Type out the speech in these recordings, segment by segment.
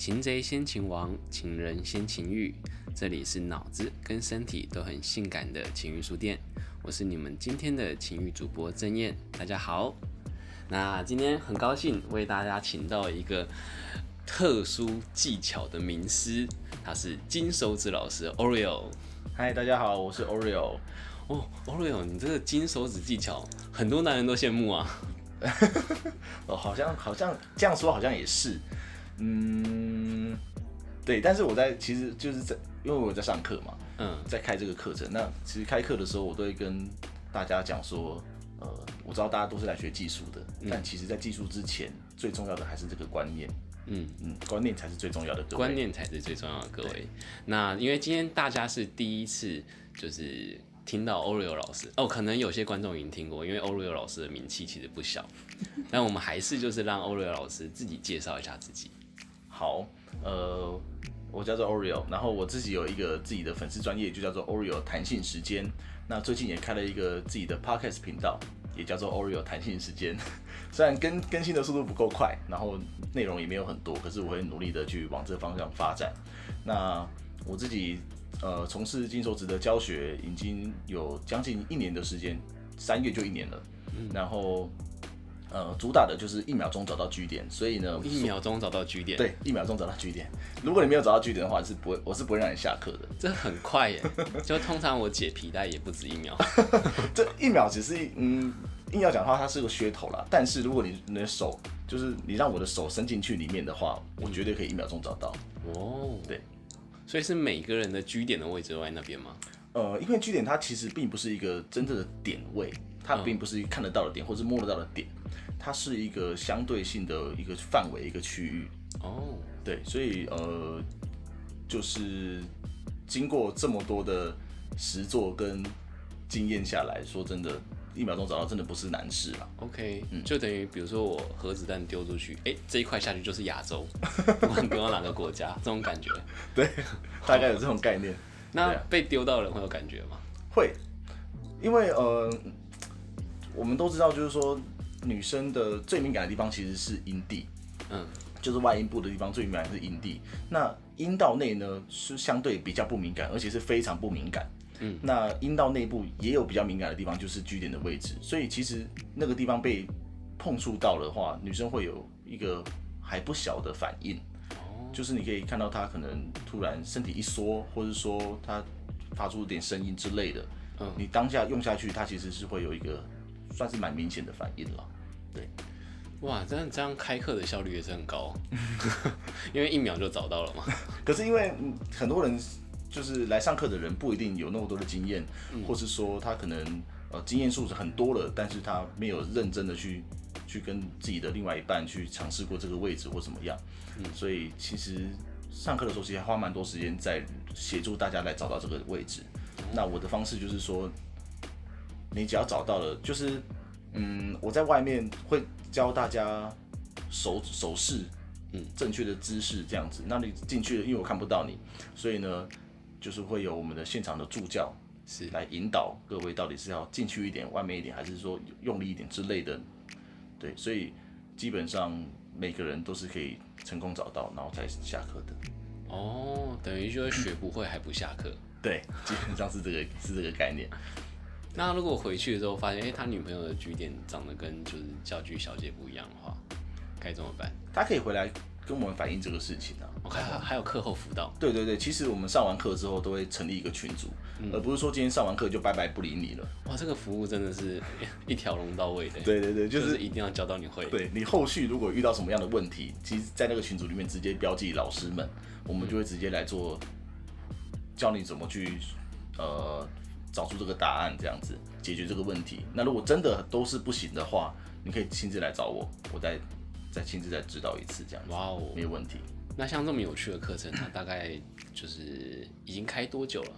擒贼先擒王，擒人先擒欲。这里是脑子跟身体都很性感的情欲书店，我是你们今天的情欲主播郑燕，大家好。那今天很高兴为大家请到一个特殊技巧的名师，他是金手指老师 Oreo。嗨，大家好，我是 Oreo。哦，Oreo，你这个金手指技巧，很多男人都羡慕啊。哦，好像好像这样说，好像也是。嗯，对，但是我在其实就是在，因为我在上课嘛，嗯，在开这个课程。那其实开课的时候，我都会跟大家讲说，呃，我知道大家都是来学技术的，但其实在技术之前，最重要的还是这个观念。嗯嗯，观念才是最重要的。观念才是最重要的，各位。那因为今天大家是第一次，就是听到 Oreo 老师哦，可能有些观众已经听过，因为 Oreo 老师的名气其实不小。但我们还是就是让 Oreo 老师自己介绍一下自己。好，呃，我叫做 Oreo，然后我自己有一个自己的粉丝专业，就叫做 Oreo 弹性时间。那最近也开了一个自己的 Podcast 频道，也叫做 Oreo 弹性时间。虽然更更新的速度不够快，然后内容也没有很多，可是我会努力的去往这方向发展。那我自己呃从事金手指的教学已经有将近一年的时间，三月就一年了。然后。呃，主打的就是一秒钟找到据点，所以呢，一秒钟找到据点，对，一秒钟找到据点。如果你没有找到据点的话，是不会，我是不会让你下课的。这很快耶，就通常我解皮带也不止一秒。这一秒只是，嗯，硬要讲的话，它是个噱头啦。但是如果你你的手，就是你让我的手伸进去里面的话，我绝对可以一秒钟找到。哦，对，所以是每个人的据点的位置都在那边吗？呃，因为据点它其实并不是一个真正的点位，它并不是看得到的点或是摸得到的点。它是一个相对性的一个范围，一个区域哦，对，所以呃，就是经过这么多的实作跟经验下来说，真的，一秒钟找到真的不是难事了。OK，嗯，就等于比如说我核子弹丢出去，哎，这一块下去就是亚洲，不管丢到哪个国家，这种感觉，对，大概有这种概念。那被丢到人会有感觉吗？会，因为呃，我们都知道，就是说。女生的最敏感的地方其实是阴蒂，嗯，就是外阴部的地方最敏感是阴蒂。那阴道内呢是相对比较不敏感，而且是非常不敏感。嗯，那阴道内部也有比较敏感的地方，就是居点的位置。所以其实那个地方被碰触到的话，女生会有一个还不小的反应。哦，就是你可以看到她可能突然身体一缩，或者说她发出点声音之类的。嗯，你当下用下去，它其实是会有一个。算是蛮明显的反应了，对，哇，这样这样开课的效率也是很高，因为一秒就找到了嘛。可是因为很多人就是来上课的人不一定有那么多的经验，或是说他可能呃经验数是很多了，但是他没有认真的去去跟自己的另外一半去尝试过这个位置或怎么样，嗯，所以其实上课的时候其实花蛮多时间在协助大家来找到这个位置。那我的方式就是说。你只要找到了，就是，嗯，我在外面会教大家手手势，嗯，正确的姿势这样子。那你进去了，因为我看不到你，所以呢，就是会有我们的现场的助教是来引导各位到底是要进去一点、外面一点，还是说用力一点之类的。对，所以基本上每个人都是可以成功找到，然后才下课的。哦，等于就是学不会还不下课。对，基本上是这个是这个概念。那如果回去的时候发现，哎，他女朋友的据点长得跟就是教具小姐不一样的话，该怎么办？他可以回来跟我们反映这个事情啊。OK，还有课后辅导。对对对，其实我们上完课之后都会成立一个群组，而不是说今天上完课就拜拜不理你了。哇，这个服务真的是一条龙到位的。对对对，就是一定要教到你会。对你后续如果遇到什么样的问题，其实，在那个群组里面直接标记老师们，我们就会直接来做教你怎么去呃。找出这个答案，这样子解决这个问题。那如果真的都是不行的话，你可以亲自来找我，我再再亲自再指导一次，这样子。哇哦，没有问题。那像这么有趣的课程，它大概就是已经开多久了？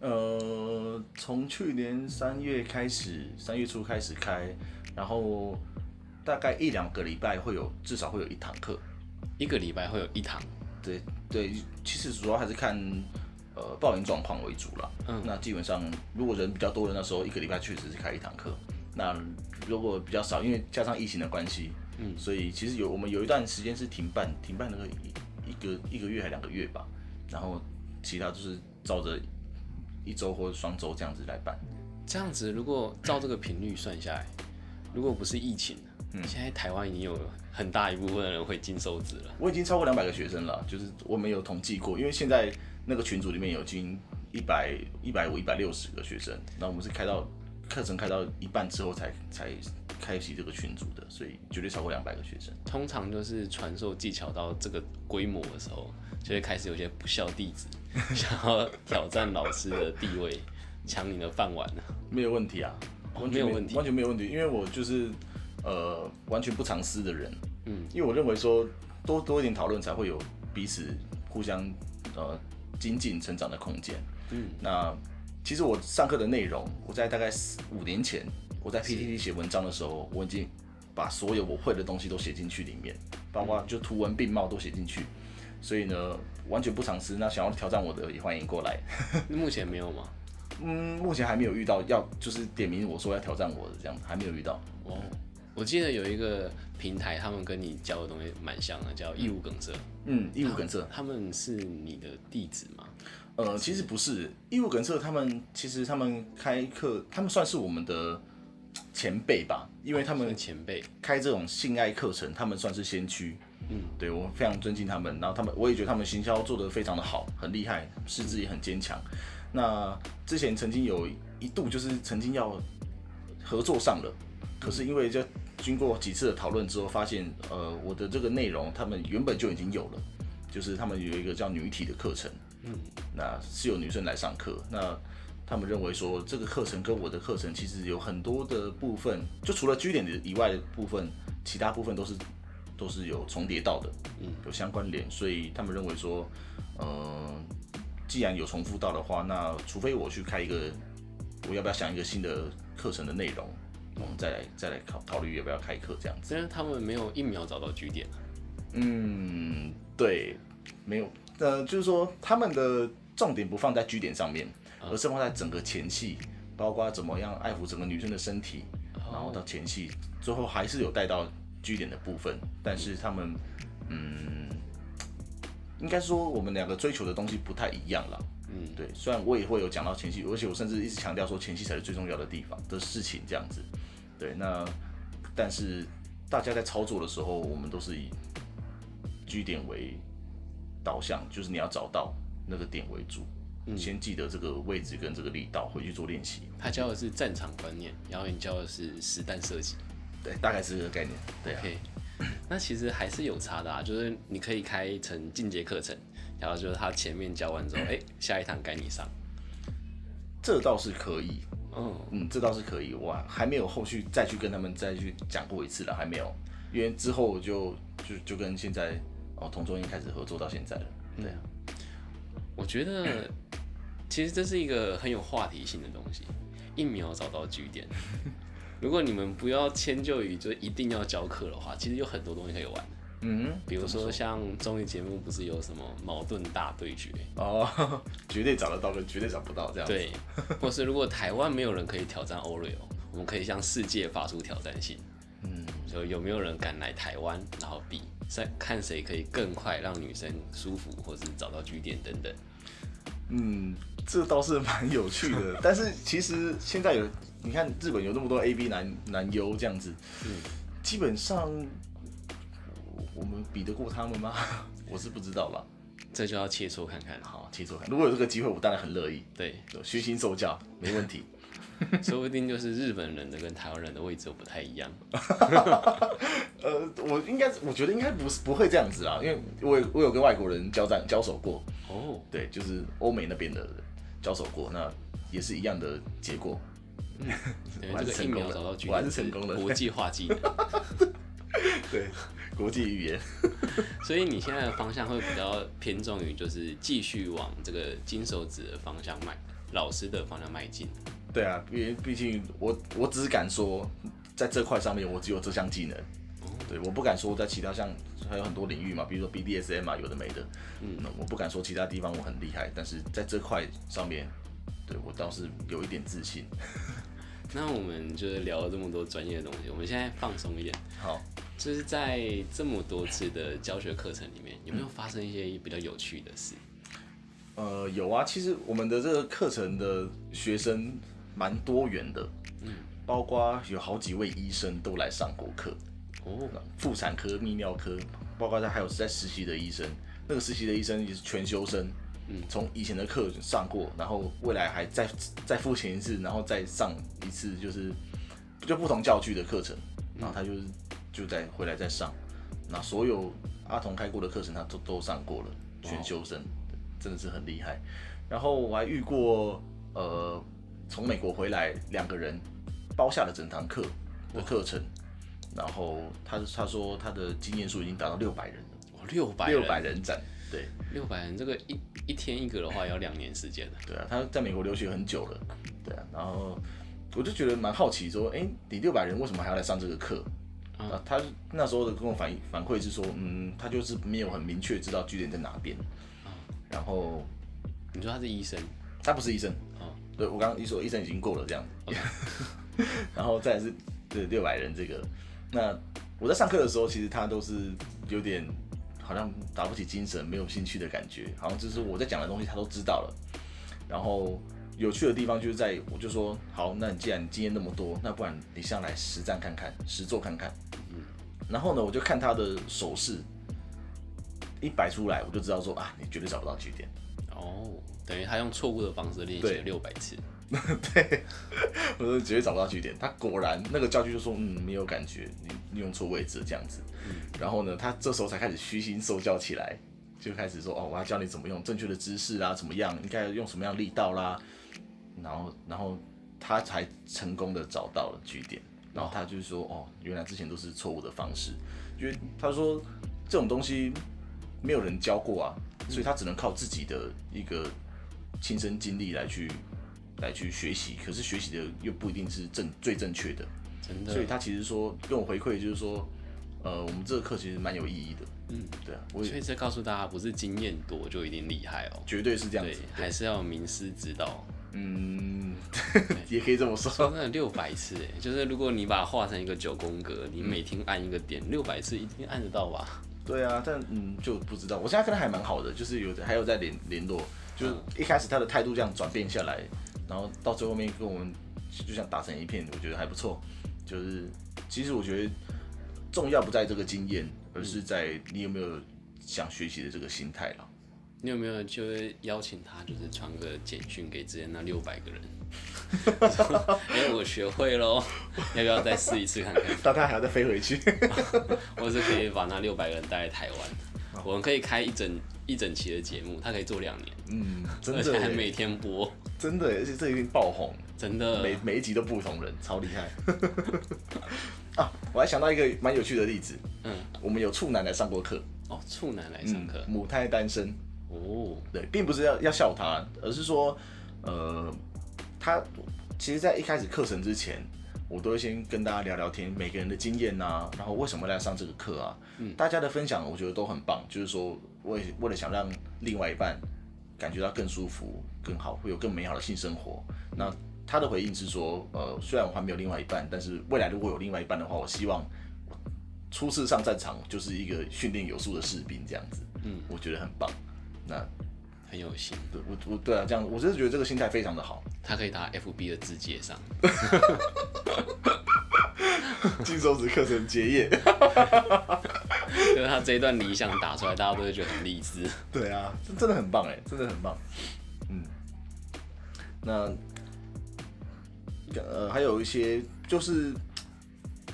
呃，从去年三月开始，三月初开始开，然后大概一两个礼拜会有，至少会有一堂课。一个礼拜会有一堂？对对，其实主要还是看。呃，报名状况为主了。嗯，那基本上如果人比较多的那时候，一个礼拜确实是开一堂课。那如果比较少，因为加上疫情的关系，嗯，所以其实有我们有一段时间是停办，停办那个一一个一个月还两个月吧，然后其他就是照着一周或者双周这样子来办。这样子，如果照这个频率算下来，如果不是疫情，嗯现在台湾已经有很大一部分的人会金手指了。我已经超过两百个学生了，就是我没有统计过，因为现在那个群组里面有近一百一百五、一百六十个学生，那我们是开到课程开到一半之后才才开启这个群组的，所以绝对超过两百个学生。通常就是传授技巧到这个规模的时候，就会开始有些不孝弟子 想要挑战老师的地位，抢你的饭碗了。没有问题啊，完全没有问题完全没有问题，因为我就是呃完全不藏私的人，嗯，因为我认为说多多一点讨论才会有彼此互相呃精进成长的空间，嗯，那其实我上课的内容，我在大概四五年前我在 PPT 写文章的时候，我已经把所有我会的东西都写进去里面，包括就图文并茂都写进去，所以呢完全不尝试，那想要挑战我的也欢迎过来。目前没有吗？嗯，目前还没有遇到要就是点名我说要挑战我的这样子，还没有遇到。哦，我记得有一个平台，他们跟你教的东西蛮像的，叫义务梗塞。嗯，义务梗塞，他们是你的弟子吗？呃，其实不是义务梗塞，他们其实他们开课，他们算是我们的前辈吧，因为他们算前辈，开这种性爱课程，他们算是先驱。嗯，对我非常尊敬他们，然后他们我也觉得他们行销做得非常的好，很厉害，是自己很坚强。那之前曾经有一度就是曾经要合作上了，可是因为就经过几次的讨论之后，发现呃我的这个内容他们原本就已经有了，就是他们有一个叫女体的课程，嗯，那是有女生来上课，那他们认为说这个课程跟我的课程其实有很多的部分，就除了 G 点的以外的部分，其他部分都是都是有重叠到的，嗯，有相关联，所以他们认为说，呃，既然有重复到的话，那除非我去开一个，我要不要想一个新的课程的内容，我们再来再来考考虑要不要开课这样子。虽然他们没有一秒找到据点，嗯，对，没有，呃，就是说他们的重点不放在据点上面，而是放在整个前戏，包括怎么样爱抚整个女生的身体，然后到前戏，最后还是有带到据点的部分，但是他们，嗯，应该说我们两个追求的东西不太一样了。嗯，对，虽然我也会有讲到前戏，而且我甚至一直强调说前戏才是最重要的地方的事情，这样子。对，那但是大家在操作的时候，我们都是以据点为导向，就是你要找到那个点为主，先记得这个位置跟这个力道，回去做练习。他教的是战场观念，然后你教的是实弹射击。对，大概是这个概念。对啊，OK，那其实还是有差的啊，就是你可以开成进阶课程，然后就是他前面教完之后，哎、下一堂该你上。这倒是可以。嗯，嗯，这倒是可以，我还没有后续再去跟他们再去讲过一次了，还没有，因为之后就就就跟现在哦同中音开始合作到现在了，对啊，我觉得其实这是一个很有话题性的东西，一秒找到据点。如果你们不要迁就于就一定要教课的话，其实有很多东西可以玩。嗯，比如说像综艺节目不是有什么矛盾大对决，哦，绝对找得到跟绝对找不到这样，，对，或是如果台湾没有人可以挑战 Oreo，我们可以向世界发出挑战性。嗯，就有没有人敢来台湾，然后比赛看谁可以更快让女生舒服，或是找到据点等等。嗯，这倒是蛮有趣的，但是其实现在有你看日本有那么多 A B 男男优这样子，嗯。基本上我们比得过他们吗？我是不知道啦。这就要切磋看看。好，切磋看，如果有这个机会，我当然很乐意，对，虚心受教，没问题。说不定就是日本人的跟台湾人的位置不太一样。呃，我应该，我觉得应该不是不会这样子啊，因为我有我有跟外国人交战交手过，哦，对，就是欧美那边的交手过，那也是一样的结果。对，我还这个一是成功了秒找到据我还是成功了国际化技能。对，国际语言。所以你现在的方向会比较偏重于就是继续往这个金手指的方向迈，老师的方向迈进。对啊，因为毕竟我我只敢说，在这块上面我只有这项技能。对，我不敢说在其他像还有很多领域嘛，比如说 BDSM 啊，有的没的。嗯，我不敢说其他地方我很厉害，但是在这块上面，对我倒是有一点自信。那我们就是聊了这么多专业的东西，我们现在放松一点。好，就是在这么多次的教学课程里面，有没有发生一些比较有趣的事？呃，有啊，其实我们的这个课程的学生蛮多元的，嗯，包括有好几位医生都来上过课，哦，妇产科、泌尿科，包括他还有在实习的医生，那个实习的医生也是全修生，嗯，从以前的课上过，然后未来还再再复习一次，然后再上一次，就是就不同教具的课程，然后他就是就再回来再上，那所有阿童开过的课程他都都上过了，全修生。真的是很厉害，然后我还遇过，呃，从美国回来两个人包下了整堂课的课程，然后他他说他的经验数已经达到六百人了，六百六百人。展，对，六百人这个一一天一个的话要两年时间的，对啊，他在美国留学很久了，对啊，然后我就觉得蛮好奇，说，哎，你六百人为什么还要来上这个课？啊，他那时候的跟我反反馈是说，嗯，他就是没有很明确知道据点在哪边。然后你说他是医生，他不是医生。哦，对我刚刚一说医生已经过了这样子。然后再是对六百人这个，那我在上课的时候，其实他都是有点好像打不起精神，没有兴趣的感觉，好像就是我在讲的东西他都知道了。然后有趣的地方就是在，我就说好，那你既然经验那么多，那不然你上来实战看看，实做看看。嗯。然后呢，我就看他的手势。一摆出来，我就知道说啊，你绝对找不到据点。哦，等于他用错误的方式练习了六百次。对，我说绝对找不到据点。他果然那个教具就说，嗯，没有感觉，你你用错位置这样子。然后呢，他这时候才开始虚心受教起来，就开始说哦，我要教你怎么用正确的姿势啊，怎么样，应该用什么样力道啦。然后，然后他才成功的找到了据点。然后他就是说，哦，原来之前都是错误的方式。因为他说这种东西。没有人教过啊，所以他只能靠自己的一个亲身经历来去来去学习。可是学习的又不一定是正最正确的，真的。所以他其实说跟我回馈就是说，呃，我们这个课其实蛮有意义的。嗯，对啊。所以这告诉大家，不是经验多就一定厉害哦，绝对是这样子，还是要名师指导。嗯，也可以这么说。真的六百次，哎，就是如果你把它画成一个九宫格，你每天按一个点，六百次一定按得到吧？对啊，但嗯就不知道。我现在跟他还蛮好的，就是有还有在联联络，就是一开始他的态度这样转变下来，然后到最后面跟我们就像打成一片，我觉得还不错。就是其实我觉得重要不在这个经验，而是在你有没有想学习的这个心态了。你有没有就是邀请他，就是传个简讯给之前那六百个人？哎，我学会喽，要不要再试一次看看？到他还要再飞回去，我是可以把那六百个人带来台湾，我们可以开一整一整期的节目，他可以做两年，嗯，而且还每天播，真的，而且这一定爆红，真的，每每一集都不同人，超厉害。啊，我还想到一个蛮有趣的例子，嗯，我们有处男来上过课，哦，处男来上课，母胎单身。哦，对，并不是要要笑他，而是说，呃，他其实，在一开始课程之前，我都会先跟大家聊聊天，每个人的经验呐，然后为什么来上这个课啊？嗯，大家的分享我觉得都很棒，就是说，为为了想让另外一半感觉到更舒服、更好，会有更美好的性生活。那他的回应是说，呃，虽然我还没有另外一半，但是未来如果有另外一半的话，我希望初次上战场就是一个训练有素的士兵这样子。嗯，我觉得很棒。那很有心，对我我对啊，这样我真的觉得这个心态非常的好。他可以打 FB 的字节上，金手指课程结业，就是他这一段理想打出来，大家都会觉得很励志。对啊，这真的很棒哎，真的很棒。嗯，那呃还有一些就是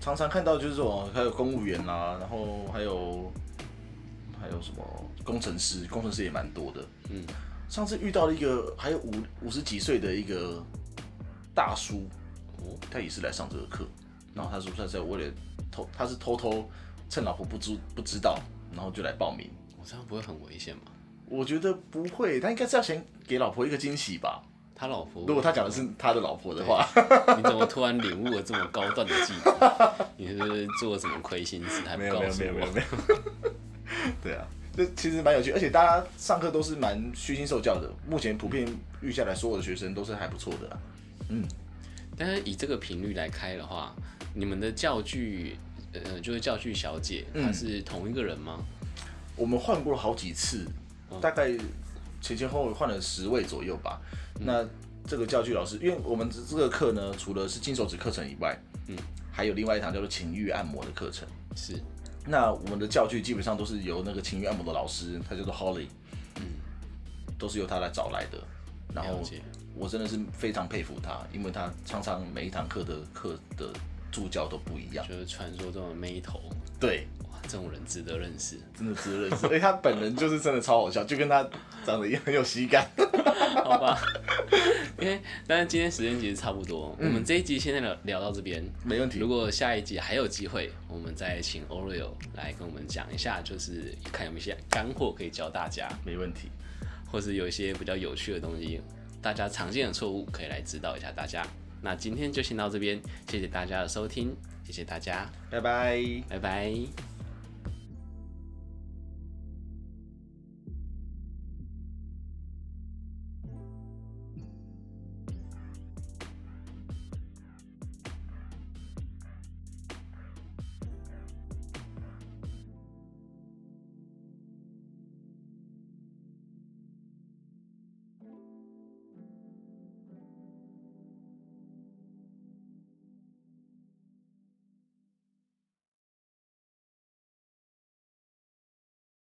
常常看到就是说还有公务员啦，然后还有还有什么？工程师，工程师也蛮多的。嗯，上次遇到了一个还有五五十几岁的一个大叔，哦，他也是来上这个课。然后他说他在为了偷，他是偷偷趁老婆不知不知道，然后就来报名。我这样不会很危险吗？我觉得不会，他应该是要先给老婆一个惊喜吧。他老婆，如果他讲的是他的老婆的话，你怎么突然领悟了这么高段的技能？你是做了什么亏心事还不告诉我？没有，对啊。这其实蛮有趣，而且大家上课都是蛮虚心受教的。目前普遍遇下来，所有的学生都是还不错的。嗯，但是以这个频率来开的话，你们的教具呃，就是教具小姐，嗯她是同一个人吗？我们换过了好几次，大概前前后后换了十位左右吧。那这个教具老师，因为我们这这个课呢，除了是金手指课程以外，嗯，还有另外一堂叫做情欲按摩的课程。是，那我们的教具基本上都是由那个情欲按摩的老师，他叫做 Holly，嗯，都是由他来找来的。然后我真的是非常佩服他，因为他常常每一堂课的课的助教都不一样。就是传说中的妹头，对，哇，这种人值得认识。真的值得认识。而且他本人就是真的超好笑，就跟他长得一样，很有喜感。好吧，因为但是今天时间其实差不多，我们这一集现在聊聊到这边。没问题如。果下一集还有机会，我们再请 Oreo 来跟我们讲一下，就是看有没有一些干货可以教大家，没问题。或是有一些比较有趣的东西，大家常见的错误可以来指导一下大家。那今天就先到这边，谢谢大家的收听，谢谢大家，拜拜。拜拜。